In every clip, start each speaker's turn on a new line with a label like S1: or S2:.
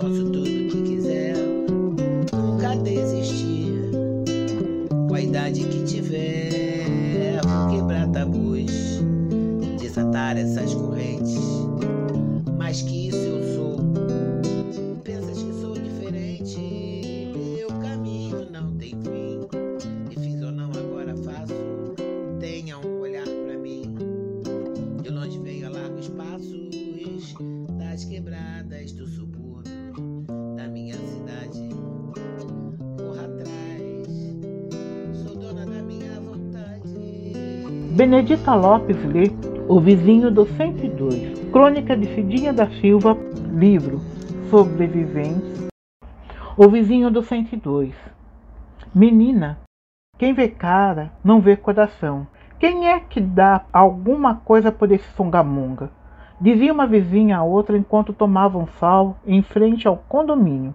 S1: Posso tudo que quiser, nunca desistir. Com a idade que tiver, vou quebrar tabus, desatar essas correntes.
S2: Benedita Lopes lê O Vizinho do 102, crônica de Cidinha da Silva, livro Sobreviventes. O Vizinho do 102. Menina, quem vê cara não vê coração. Quem é que dá alguma coisa por esse songamonga? Dizia uma vizinha a outra enquanto tomavam sal em frente ao condomínio.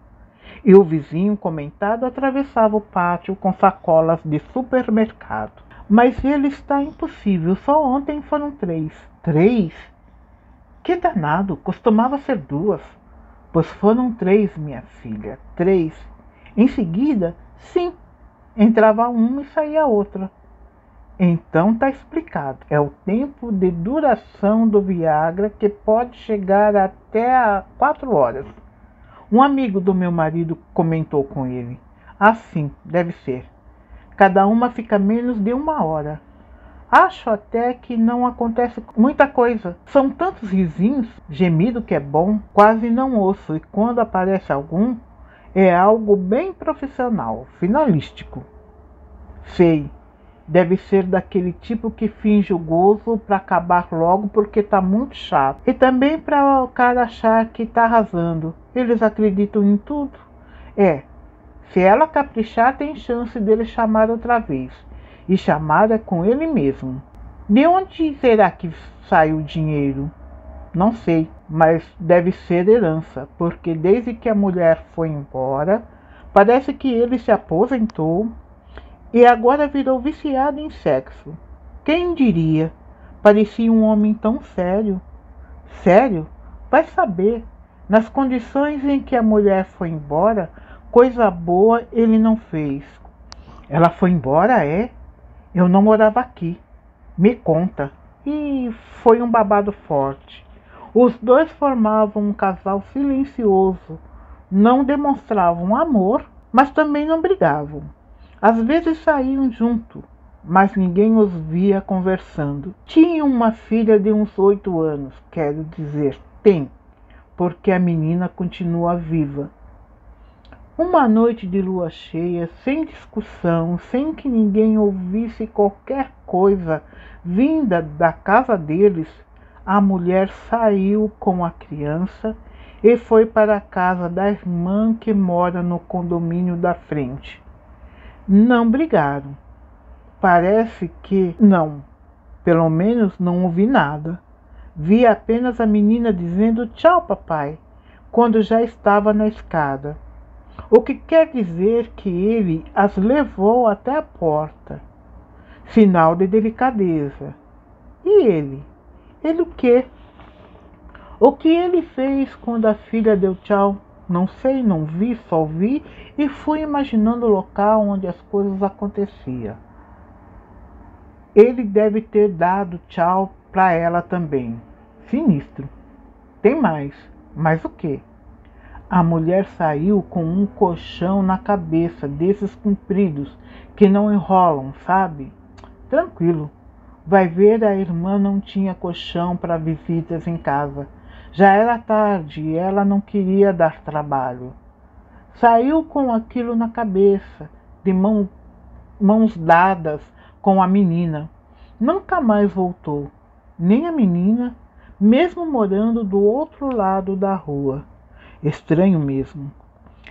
S2: E o vizinho comentado atravessava o pátio com sacolas de supermercado. Mas ele está impossível, só ontem foram três. Três? Que danado, costumava ser duas. Pois foram três, minha filha, três. Em seguida, sim, entrava uma e saía outra. Então tá explicado. É o tempo de duração do Viagra que pode chegar até a quatro horas. Um amigo do meu marido comentou com ele. Assim, deve ser. Cada uma fica menos de uma hora. Acho até que não acontece muita coisa. São tantos risinhos, gemido que é bom, quase não ouço, e quando aparece algum, é algo bem profissional, finalístico. Sei, deve ser daquele tipo que finge o gozo para acabar logo porque tá muito chato. E também para o cara achar que tá arrasando. Eles acreditam em tudo. É, se ela caprichar, tem chance dele chamar outra vez. E chamar é com ele mesmo. De onde será que sai o dinheiro? Não sei, mas deve ser herança, porque desde que a mulher foi embora, parece que ele se aposentou e agora virou viciado em sexo. Quem diria? Parecia um homem tão sério. Sério? Vai saber. Nas condições em que a mulher foi embora, coisa boa ele não fez. Ela foi embora, é? Eu não morava aqui. Me conta. E foi um babado forte. Os dois formavam um casal silencioso. Não demonstravam amor, mas também não brigavam. Às vezes saíam junto, mas ninguém os via conversando. Tinham uma filha de uns oito anos, quero dizer, tem, porque a menina continua viva. Uma noite de lua cheia, sem discussão, sem que ninguém ouvisse qualquer coisa vinda da casa deles, a mulher saiu com a criança e foi para a casa da irmã que mora no condomínio da frente. Não brigaram. Parece que não. Pelo menos não ouvi nada. Vi apenas a menina dizendo tchau, papai, quando já estava na escada. O que quer dizer que ele as levou até a porta. Sinal de delicadeza. E ele? Ele o quê? O que ele fez quando a filha deu tchau? Não sei, não vi, só vi e fui imaginando o local onde as coisas aconteciam. Ele deve ter dado tchau para ela também. Sinistro. Tem mais. Mais o quê? A mulher saiu com um colchão na cabeça, desses compridos, que não enrolam, sabe? Tranquilo. Vai ver, a irmã não tinha colchão para visitas em casa. Já era tarde e ela não queria dar trabalho. Saiu com aquilo na cabeça, de mão, mãos dadas com a menina. Nunca mais voltou, nem a menina, mesmo morando do outro lado da rua. Estranho mesmo.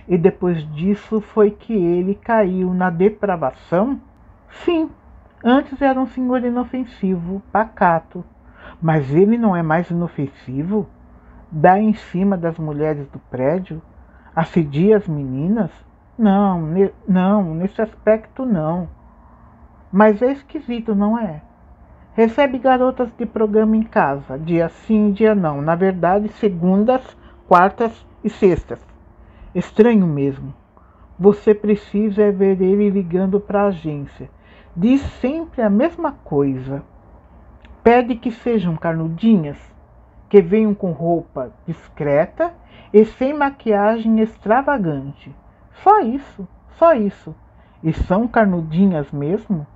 S2: E depois disso foi que ele caiu na depravação? Sim, antes era um senhor inofensivo, pacato. Mas ele não é mais inofensivo? Dá em cima das mulheres do prédio? Assedia as meninas? Não, ne não, nesse aspecto não. Mas é esquisito, não é? Recebe garotas de programa em casa, dia sim, dia não. Na verdade, segundas, quartas e sextas. Estranho mesmo. Você precisa é ver ele ligando para a agência. Diz sempre a mesma coisa. Pede que sejam carnudinhas, que venham com roupa discreta e sem maquiagem extravagante. Só isso, só isso. E são carnudinhas mesmo?